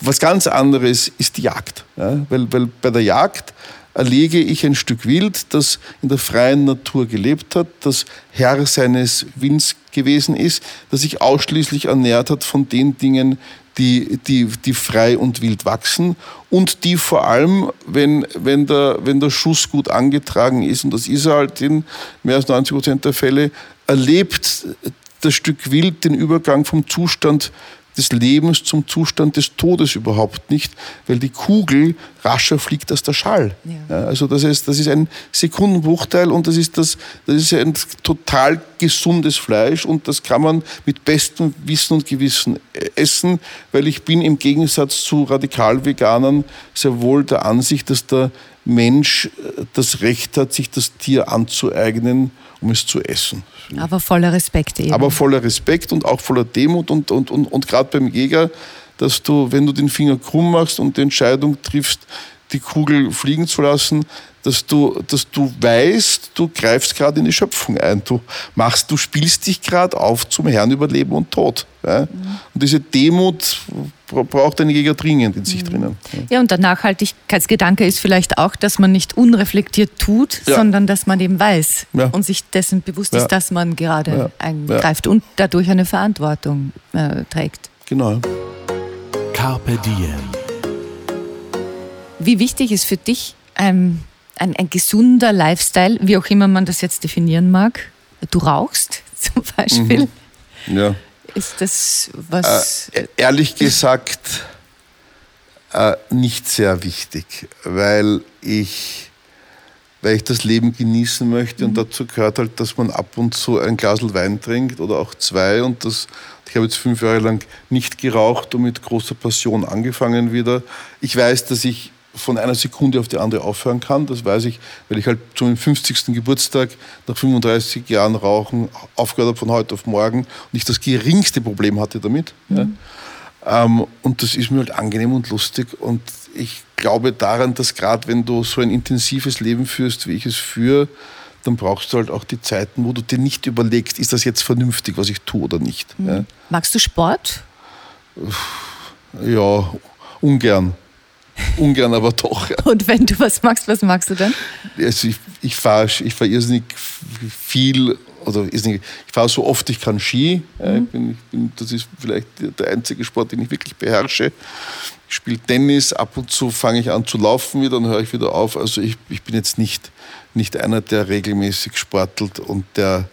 Was ganz anderes ist die Jagd. Ja? Weil, weil bei der Jagd erlege ich ein Stück Wild, das in der freien Natur gelebt hat, das Herr seines Winds gewesen ist, das sich ausschließlich ernährt hat von den Dingen, die, die, die frei und wild wachsen und die vor allem, wenn, wenn, der, wenn der Schuss gut angetragen ist, und das ist er halt in mehr als 90 Prozent der Fälle, erlebt das Stück Wild den Übergang vom Zustand des Lebens zum Zustand des Todes überhaupt nicht, weil die Kugel rascher fliegt als der Schall. Ja. Also das ist, das ist ein Sekundenbruchteil und das ist, das, das ist ein total gesundes Fleisch und das kann man mit bestem Wissen und Gewissen essen, weil ich bin im Gegensatz zu Radikalveganern sehr wohl der Ansicht, dass der Mensch äh, das Recht hat, sich das Tier anzueignen, um es zu essen. Aber voller Respekt eben. Aber voller Respekt und auch voller Demut und, und, und, und gerade beim Jäger, dass du, wenn du den Finger krumm machst und die Entscheidung triffst, die Kugel fliegen zu lassen, dass du, dass du weißt, du greifst gerade in die Schöpfung ein. Du machst, du spielst dich gerade auf zum Herrn über Leben und Tod. Ja? Und diese Demut bra- braucht ein Jäger dringend in sich drinnen. Ja. ja, und der Nachhaltigkeitsgedanke ist vielleicht auch, dass man nicht unreflektiert tut, Ja. sondern dass man eben weiß Ja. und sich dessen bewusst Ja. ist, dass man gerade Ja. eingreift und dadurch eine Verantwortung äh, trägt. Genau. Carpe Diem. Wie wichtig ist für dich ein, ein, ein gesunder Lifestyle, wie auch immer man das jetzt definieren mag? Du rauchst zum Beispiel. Ja. Ist das was? Äh, ehrlich gesagt äh, nicht sehr wichtig, weil ich, weil ich das Leben genießen möchte und dazu gehört halt, dass man ab und zu ein Glas Wein trinkt oder auch zwei und das ich habe jetzt fünf Jahre lang nicht geraucht und mit großer Passion angefangen wieder. Ich weiß, dass ich von einer Sekunde auf die andere aufhören kann. Das weiß ich, weil ich halt zum 50. Geburtstag nach 35 Jahren Rauchen aufgehört habe von heute auf morgen und ich das geringste Problem hatte damit. Ja. Ähm, und das ist mir halt angenehm und lustig. Und ich glaube daran, dass gerade wenn du so ein intensives Leben führst, wie ich es führe, dann brauchst du halt auch die Zeiten, wo du dir nicht überlegst, ist das jetzt vernünftig, was ich tue oder nicht. Ja. Magst du Sport? Ja, ungern. Ungern, aber doch. Ja. Und wenn du was magst, was magst du dann? Also ich, ich fahre ich fahr irrsinnig viel, oder irrsinnig, ich fahre so oft ich kann Ski. Ja, ich bin, ich bin, das ist vielleicht der einzige Sport, den ich wirklich beherrsche. Ich spiele Tennis, ab und zu fange ich an zu laufen wieder, dann höre ich wieder auf. Also ich, ich bin jetzt nicht, nicht einer, der regelmäßig sportelt und der,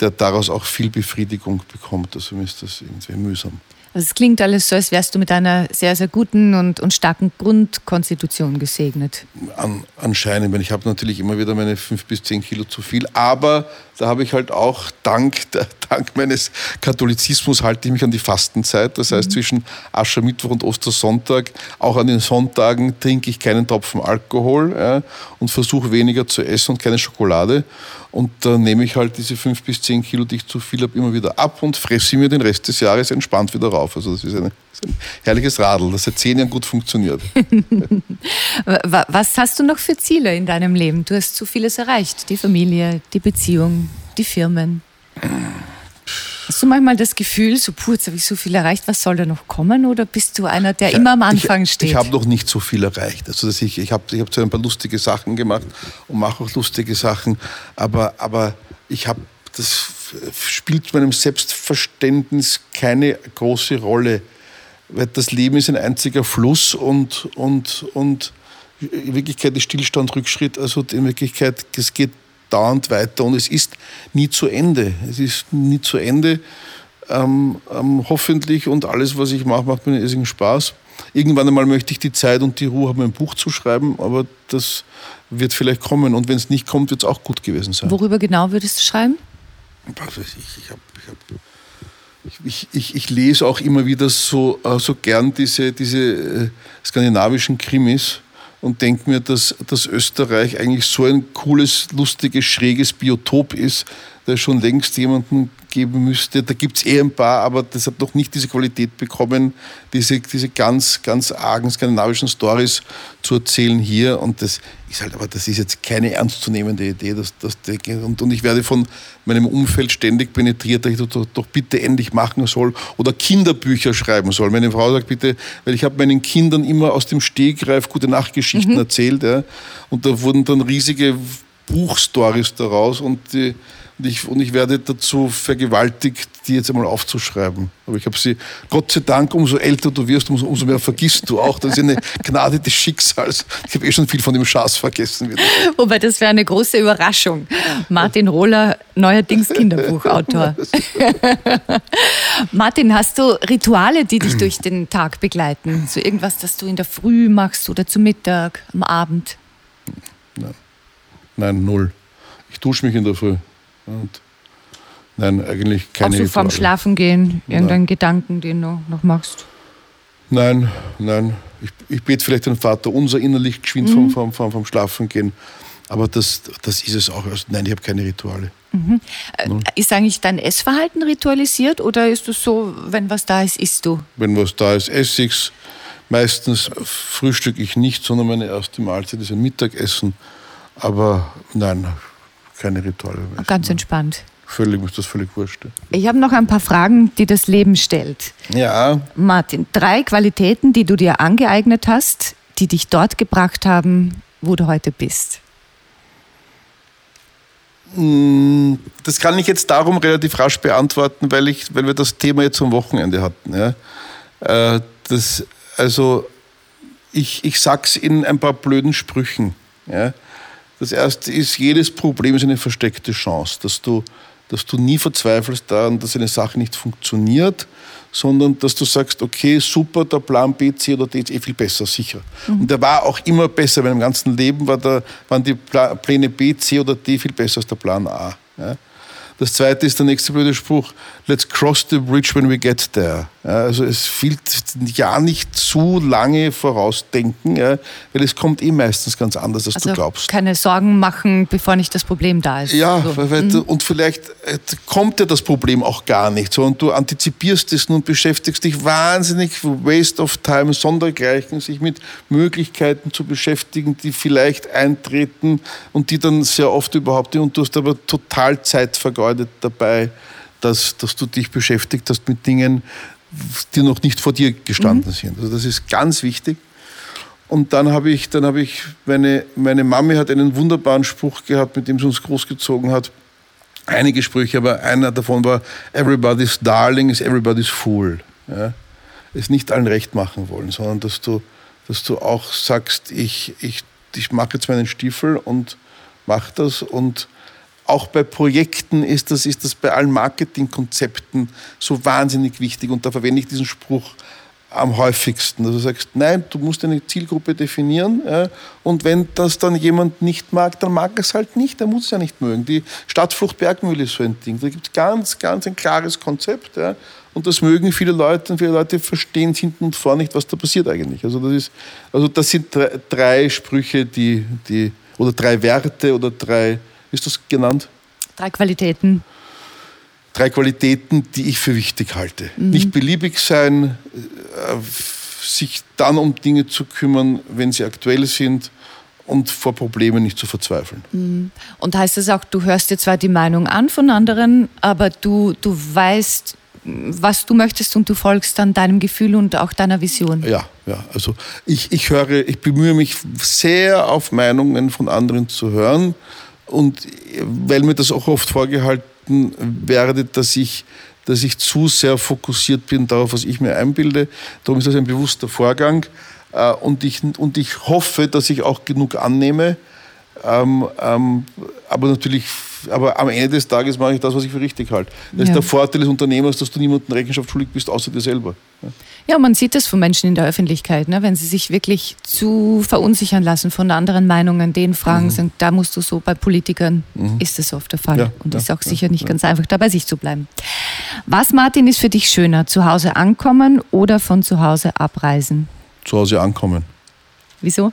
der daraus auch viel Befriedigung bekommt. Also mir ist das irgendwie mühsam. Also es klingt alles so, als wärst du mit einer sehr, sehr guten und, und starken Grundkonstitution gesegnet. An, anscheinend, ich habe natürlich immer wieder meine fünf bis zehn Kilo zu viel, aber da habe ich halt auch dank, dank meines Katholizismus halte ich mich an die Fastenzeit. Das heißt, zwischen Aschermittwoch und Ostersonntag, auch an den Sonntagen trinke ich keinen Tropfen Alkohol ja, und versuche weniger zu essen und keine Schokolade. Und da nehme ich halt diese fünf bis zehn Kilo, die ich zu viel habe, immer wieder ab und fresse mir den Rest des Jahres entspannt wieder rauf. Also das ist, eine, das ist ein herrliches Radl, das seit zehn Jahren gut funktioniert. Wa- Was hast du noch für Ziele in deinem Leben? Du hast so vieles erreicht. Die Familie, die Beziehung, die Firmen. Hast du manchmal das Gefühl, so puh, jetzt habe ich so viel erreicht, was soll da noch kommen? Oder bist du einer, der immer am Anfang ich, steht? Ich habe noch nicht so viel erreicht. Also dass ich, ich habe ich hab zwar ein paar lustige Sachen gemacht und mache auch lustige Sachen, aber, aber ich habe, das spielt meinem Selbstverständnis keine große Rolle, weil das Leben ist ein einziger Fluss und, und, und in Wirklichkeit ist Stillstand, Rückschritt, also in Wirklichkeit, es geht dauernd weiter und es ist nie zu Ende. Es ist nie zu Ende. Ähm, ähm, hoffentlich und alles, was ich mache, macht mir einen irrsinnigen Spaß. Irgendwann einmal möchte ich die Zeit und die Ruhe haben, ein Buch zu schreiben, aber das wird vielleicht kommen und wenn es nicht kommt, wird es auch gut gewesen sein. Worüber genau würdest du schreiben? Was weiß ich, ich, hab, ich, hab, ich, ich, ich, lese auch immer wieder so, äh, so gern diese, diese äh, skandinavischen Krimis und denke mir, dass, dass Österreich eigentlich so ein cooles, lustiges, schräges Biotop ist, da schon längst jemanden geben müsste. Da gibt es eh ein paar, aber das hat noch nicht diese Qualität bekommen, diese, diese ganz, ganz argen skandinavischen Stories zu erzählen hier. Und das ist halt, aber das ist jetzt keine ernstzunehmende Idee. Dass, dass und, und ich werde von meinem Umfeld ständig penetriert, dass ich das doch, doch bitte endlich machen soll oder Kinderbücher schreiben soll. Meine Frau sagt bitte, weil ich habe meinen Kindern immer aus dem Stegreif gute Nachtgeschichten mhm. erzählt. Ja, und da wurden dann riesige Buchstories daraus und die, ich, und ich werde dazu vergewaltigt, die jetzt einmal aufzuschreiben. Aber ich habe sie, Gott sei Dank, umso älter du wirst, umso, umso mehr vergisst du auch. Das ist eine Gnade des Schicksals. Ich habe eh schon viel von dem Schatz vergessen. Wieder. Wobei, das wäre eine große Überraschung. Martin Rohler, neuerdings Kinderbuchautor. Martin, hast du Rituale, die dich durch den Tag begleiten? So irgendwas, das du in der Früh machst oder zu Mittag, am Abend? Nein, Nein null. Ich dusche mich in der Früh. Und nein, eigentlich keine. Also vorm Schlafen gehen, irgendeinen Gedanken, den du noch machst? Nein, nein. Ich, ich bete vielleicht den Vater unser innerlich geschwind mhm. vom, vom, vom Schlafen gehen. Aber das, das ist es auch. Also nein, ich habe keine Rituale. Mhm. Äh, ist eigentlich dein Essverhalten ritualisiert oder ist es so, wenn was da ist, isst du? Wenn was da ist, esse ich es. Meistens frühstücke ich nicht, sondern meine erste Mahlzeit ist ein Mittagessen. Aber nein, keine Rituale. Ganz entspannt. Völlig, ist das völlig wurscht. Ich habe noch ein paar Fragen, die das Leben stellt. Ja. Martin, drei Qualitäten, die du dir angeeignet hast, die dich dort gebracht haben, wo du heute bist. Hm, das kann ich jetzt darum relativ rasch beantworten, weil, ich, weil wir das Thema jetzt am Wochenende hatten. Ja. Äh, das, also ich, ich sag's in ein paar blöden Sprüchen. Ja. Das erste ist, jedes Problem ist eine versteckte Chance, dass du, dass du nie verzweifelst daran, dass eine Sache nicht funktioniert, sondern dass du sagst, okay, super, der Plan B, C oder D ist eh viel besser, sicher. Mhm. Und der war auch immer besser, weil im ganzen Leben war der, waren die Pläne B, C oder D viel besser als der Plan A. Ja? Das zweite ist der nächste blöde Spruch, let's cross the bridge when we get there. Also es fehlt ja nicht zu lange vorausdenken, weil es kommt eh meistens ganz anders, als also du glaubst. keine Sorgen machen, bevor nicht das Problem da ist. Ja, so. weil, mhm. und vielleicht äh, kommt ja das Problem auch gar nicht, sondern du antizipierst es und beschäftigst dich wahnsinnig, waste of time, sondergleichen, sich mit Möglichkeiten zu beschäftigen, die vielleicht eintreten und die dann sehr oft überhaupt nicht, und du hast aber total Zeit vergeudet dabei, dass, dass du dich beschäftigt hast mit Dingen, die noch nicht vor dir gestanden mhm. sind. Also das ist ganz wichtig. Und dann habe ich, dann habe ich, meine, meine Mami hat einen wunderbaren Spruch gehabt, mit dem sie uns großgezogen hat. Einige Sprüche, aber einer davon war, everybody's darling is everybody's fool. Ja? Es nicht allen recht machen wollen, sondern dass du, dass du auch sagst, ich, ich, ich mache jetzt meinen Stiefel und mache das und auch bei Projekten ist das, ist das bei allen Marketingkonzepten so wahnsinnig wichtig. Und da verwende ich diesen Spruch am häufigsten. Also du sagst, nein, du musst eine Zielgruppe definieren ja, und wenn das dann jemand nicht mag, dann mag es halt nicht, der muss es ja nicht mögen. Die Stadtflucht Bergmühle ist so ein Ding. Da gibt es ganz, ganz ein klares Konzept ja, und das mögen viele Leute und viele Leute verstehen hinten und vorne nicht, was da passiert eigentlich. Also das, ist, also das sind drei, drei Sprüche, die, die, oder drei Werte oder drei ist das genannt? Drei Qualitäten. Drei Qualitäten, die ich für wichtig halte. Mhm. Nicht beliebig sein, äh, sich dann um Dinge zu kümmern, wenn sie aktuell sind und vor Problemen nicht zu verzweifeln. Mhm. Und heißt das auch, du hörst dir zwar die Meinung an von anderen, aber du, du weißt, was du möchtest und du folgst dann deinem Gefühl und auch deiner Vision. Ja, ja. Also ich, ich höre, ich bemühe mich sehr auf Meinungen von anderen zu hören. Und weil mir das auch oft vorgehalten werde, dass ich, dass ich zu sehr fokussiert bin darauf, was ich mir einbilde. Darum ist das ein bewusster Vorgang. Äh, und ich, und ich hoffe, dass ich auch genug annehme. Ähm, ähm, aber natürlich aber am Ende des Tages mache ich das, was ich für richtig halte. Das ja. ist der Vorteil des Unternehmers, dass du niemandem Rechenschaft schuldig bist, außer dir selber. Ja. ja, man sieht das von Menschen in der Öffentlichkeit, ne? wenn sie sich wirklich zu verunsichern lassen von anderen Meinungen, den Fragen mhm. sind, da musst du so, bei Politikern mhm. ist das oft der Fall. Ja, und ist auch sicher nicht ganz einfach, da bei sich zu bleiben. Was, Martin, ist für dich schöner, zu Hause ankommen oder von zu Hause abreisen? Zu Hause ankommen. Wieso?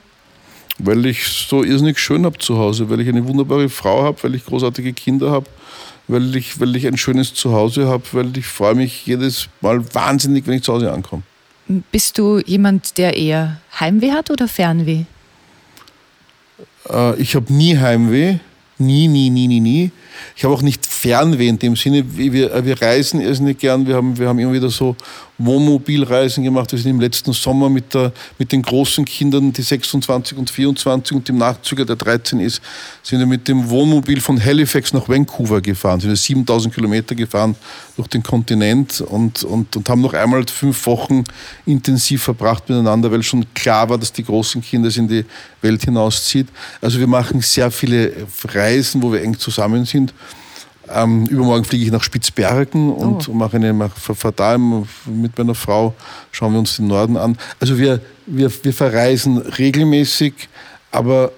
Weil ich so irrsinnig schön habe zu Hause, weil ich eine wunderbare Frau habe, weil ich großartige Kinder habe, weil ich, weil ich ein schönes Zuhause habe, weil ich freue mich jedes Mal wahnsinnig, wenn ich zu Hause ankomme. Bist du jemand, der eher Heimweh hat oder Fernweh? Äh, ich habe nie Heimweh, nie, nie, nie, nie, nie. Ich habe auch nicht Fernweh in dem Sinne, wir, wir reisen irrsinnig gern. Wir haben, wir haben immer wieder so Wohnmobilreisen gemacht. Wir sind im letzten Sommer mit, der, mit den großen Kindern, die 26 und 24 und dem Nachzüger, der 13 ist, sind wir mit dem Wohnmobil von Halifax nach Vancouver gefahren. Sind wir 7000 Kilometer gefahren durch den Kontinent und, und, und haben noch einmal fünf Wochen intensiv verbracht miteinander, weil schon klar war, dass die großen Kinder es in die Welt hinauszieht. Also wir machen sehr viele Reisen, wo wir eng zusammen sind. Ähm, übermorgen fliege ich nach Spitzbergen und oh. mache eine Verdaim mit meiner Frau, schauen wir uns den Norden an. Also wir, wir, wir verreisen regelmäßig, aber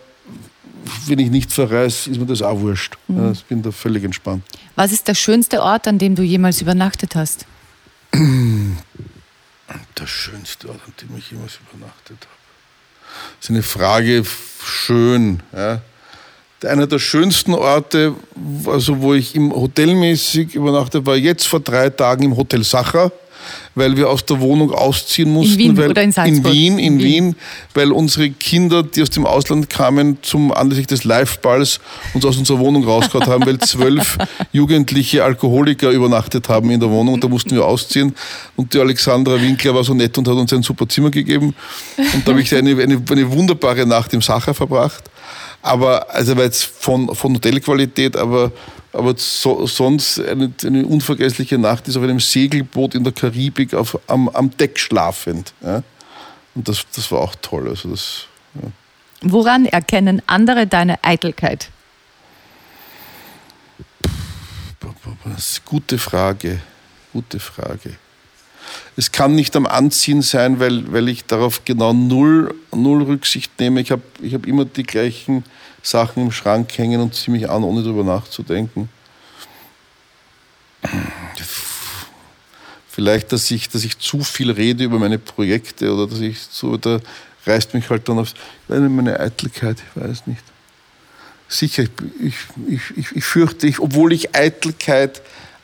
wenn ich nicht verreise, ist mir das auch wurscht. Mhm. Ich bin da völlig entspannt. Was ist der schönste Ort, an dem du jemals übernachtet hast? Der schönste Ort, an dem ich jemals übernachtet habe. Das ist eine Frage schön. Ja einer der schönsten Orte, also wo ich im Hotelmäßig übernachtet war, jetzt vor drei Tagen im Hotel Sacher, weil wir aus der Wohnung ausziehen mussten. In Wien weil, oder in Salzburg? In Wien, in, in Wien. Wien, weil unsere Kinder, die aus dem Ausland kamen, zum anlässlich des Live-Balls uns aus unserer Wohnung rausgehauen haben, weil zwölf jugendliche Alkoholiker übernachtet haben in der Wohnung und da mussten wir ausziehen. Und die Alexandra Winkler war so nett und hat uns ein super Zimmer gegeben. Und da habe ich eine, eine, eine wunderbare Nacht im Sacher verbracht. Aber, also war jetzt von, von Hotelqualität, aber, aber so, sonst eine, eine, unvergessliche Nacht ist auf einem Segelboot in der Karibik auf, am, am Deck schlafend. Ja? Und das, das war auch toll. Also das, ja. Woran erkennen andere deine Eitelkeit? Gute Frage. Gute Frage. Es kann nicht am Anziehen sein, weil, weil ich darauf genau null, null Rücksicht nehme. Ich habe ich hab immer die gleichen Sachen im Schrank hängen und ziehe mich an, ohne darüber nachzudenken. Vielleicht, dass ich, dass ich zu viel rede über meine Projekte oder dass ich so, da reißt mich halt dann aufs, meine Eitelkeit, ich weiß nicht. Sicher, ich, ich, ich, ich fürchte, ich, obwohl ich Eitelkeit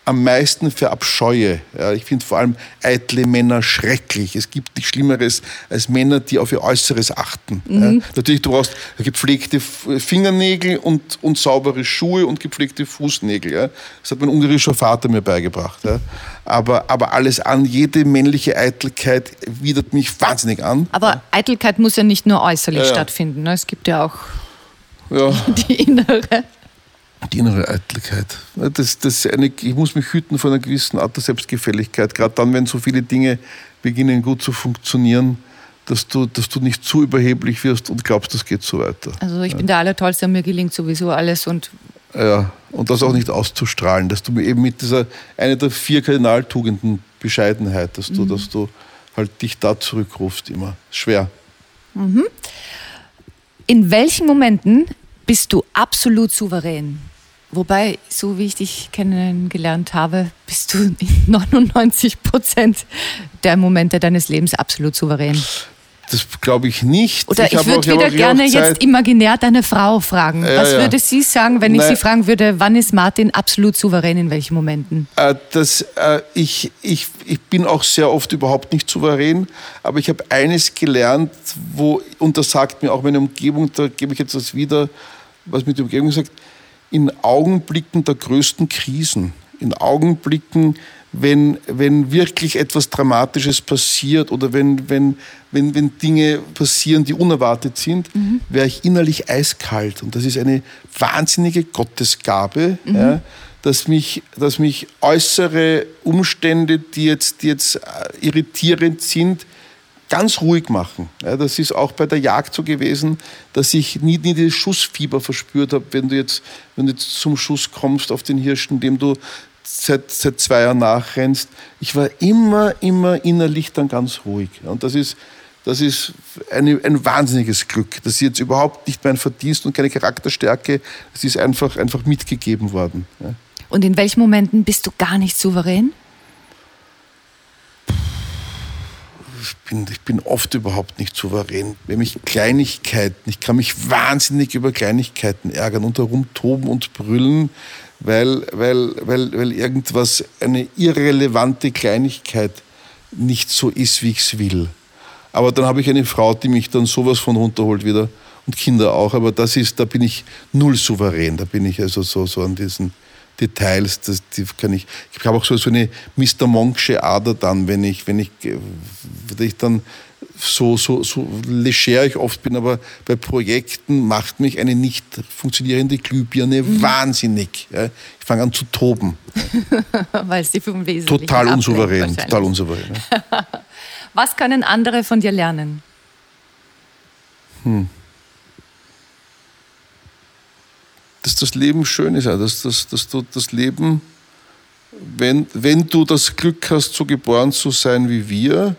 am meisten verabscheue. Ja, ich finde vor allem eitle Männer schrecklich. Es gibt nichts Schlimmeres als Männer, die auf ihr Äußeres achten. Mhm. Ja, natürlich, du brauchst gepflegte Fingernägel und, und saubere Schuhe und gepflegte Fußnägel. Ja. Das hat mein ungarischer Vater mir beigebracht. Ja. Aber, aber alles an, jede männliche Eitelkeit widert mich wahnsinnig an. Aber Eitelkeit muss ja nicht nur äußerlich stattfinden. Ne? Es gibt ja auch die innere die innere Eitelkeit. Das, das eine, ich muss mich hüten vor einer gewissen Art der Selbstgefälligkeit, gerade dann, wenn so viele Dinge beginnen gut zu funktionieren, dass du, dass du nicht zu überheblich wirst und glaubst, das geht so weiter. Also ich ja. bin der Allertollste, mir gelingt sowieso alles und ja, und das auch nicht auszustrahlen, dass du eben mit dieser, eine der vier Kardinaltugenden Bescheidenheit, dass du, mhm. dass du halt dich da zurückrufst immer. Schwer. Mhm. In welchen Momenten bist du absolut souverän. Wobei, so wie ich dich kennengelernt habe, bist du in 99 Prozent der Momente deines Lebens absolut souverän. Das glaube ich nicht. Oder ich, habe würde wieder ich gerne jetzt imaginär deine Frau fragen. Ja, Was ja. würde sie sagen, wenn ich Nein. sie fragen würde, wann ist Martin absolut souverän in welchen Momenten? Äh, das, äh, ich, ich, ich bin auch sehr oft überhaupt nicht souverän, aber ich habe eines gelernt, wo, und das sagt mir auch meine Umgebung, da gebe ich jetzt das wieder, was mit der Umgebung sagt, in Augenblicken der größten Krisen, in Augenblicken, wenn, wenn wirklich etwas Dramatisches passiert oder wenn, wenn, wenn, wenn Dinge passieren, die unerwartet sind, wäre ich innerlich eiskalt. Und das ist eine wahnsinnige Gottesgabe, ja, dass, mich, dass mich äußere Umstände, die jetzt, die jetzt äh, irritierend sind, ganz ruhig machen. Ja, das ist auch bei der Jagd so gewesen, dass ich nie, nie das Schussfieber verspürt habe, wenn du jetzt, wenn du zum Schuss kommst auf den Hirschen, dem du seit, seit zwei Jahren nachrennst. Ich war immer, immer innerlich dann ganz ruhig. Und das ist, das ist eine, ein wahnsinniges Glück. Das ist jetzt überhaupt nicht mein Verdienst und keine Charakterstärke. Es ist einfach, einfach mitgegeben worden. Ja. Und in welchen Momenten bist du gar nicht souverän? Ich bin, ich bin oft überhaupt nicht souverän. Wenn mich Kleinigkeiten, ich kann mich wahnsinnig über Kleinigkeiten ärgern und herumtoben und brüllen, weil, weil, weil, weil irgendwas, eine irrelevante Kleinigkeit nicht so ist, wie ich es will. Aber dann habe ich eine Frau, die mich dann sowas von runterholt wieder und Kinder auch. Aber das ist, da bin ich null souverän. Da bin ich also so, so an diesen Details, das, die kann ich. Ich habe auch so, so eine Mr. Monksche Ader dann, wenn ich, wenn ich, äh, wenn ich dann so, so, so leger ich oft bin, aber bei Projekten macht mich eine nicht funktionierende Glühbirne wahnsinnig. Ja. Ich fange an zu toben. Weil sie vom Wesentlichen Total unsouverän, total unsouverän. Ja. Was können andere von dir lernen? Dass das Leben schön ist, dass, dass, dass du das Leben, wenn, wenn du das Glück hast, so geboren zu sein wie wir,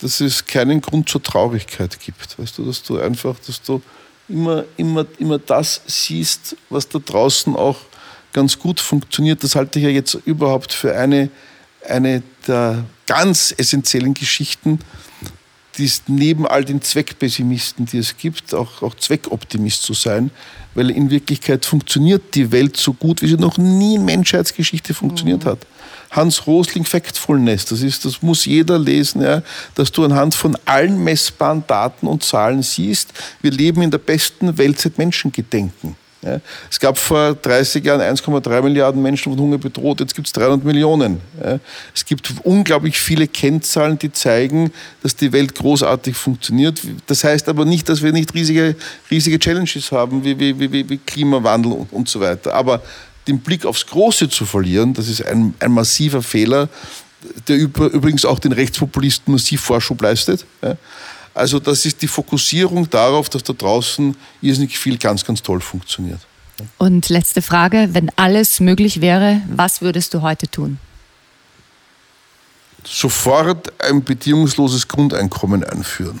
dass es keinen Grund zur Traurigkeit gibt. Weißt du, dass du einfach, dass du immer, immer, immer das siehst, was da draußen auch ganz gut funktioniert. Das halte ich ja jetzt überhaupt für eine, eine der ganz essentiellen Geschichten, die ist neben all den Zweckpessimisten, die es gibt, auch, auch Zweckoptimist zu sein, weil in Wirklichkeit funktioniert die Welt so gut, wie sie noch nie in Menschheitsgeschichte funktioniert hat. Hans Rosling Factfulness, das, ist, das muss jeder lesen, ja, dass du anhand von allen messbaren Daten und Zahlen siehst, wir leben in der besten Welt seit Menschengedenken. Ja. Es gab vor 30 Jahren 1,3 Milliarden Menschen von Hunger bedroht, jetzt gibt es 300 Millionen. Ja. Es gibt unglaublich viele Kennzahlen, die zeigen, dass die Welt großartig funktioniert. Das heißt aber nicht, dass wir nicht riesige, riesige Challenges haben, wie, wie, wie, wie Klimawandel und, und so weiter. Aber den Blick aufs Große zu verlieren, das ist ein, ein massiver Fehler, der übrigens auch den Rechtspopulisten massiv Vorschub leistet. Ja. Also das ist die Fokussierung darauf, dass da draußen irrsinnig viel ganz, ganz toll funktioniert. Und letzte Frage, wenn alles möglich wäre, was würdest du heute tun? Sofort ein bedingungsloses Grundeinkommen einführen.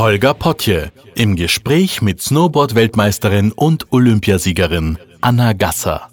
Holger Potje im Gespräch mit Snowboard-Weltmeisterin und Olympiasiegerin Anna Gasser.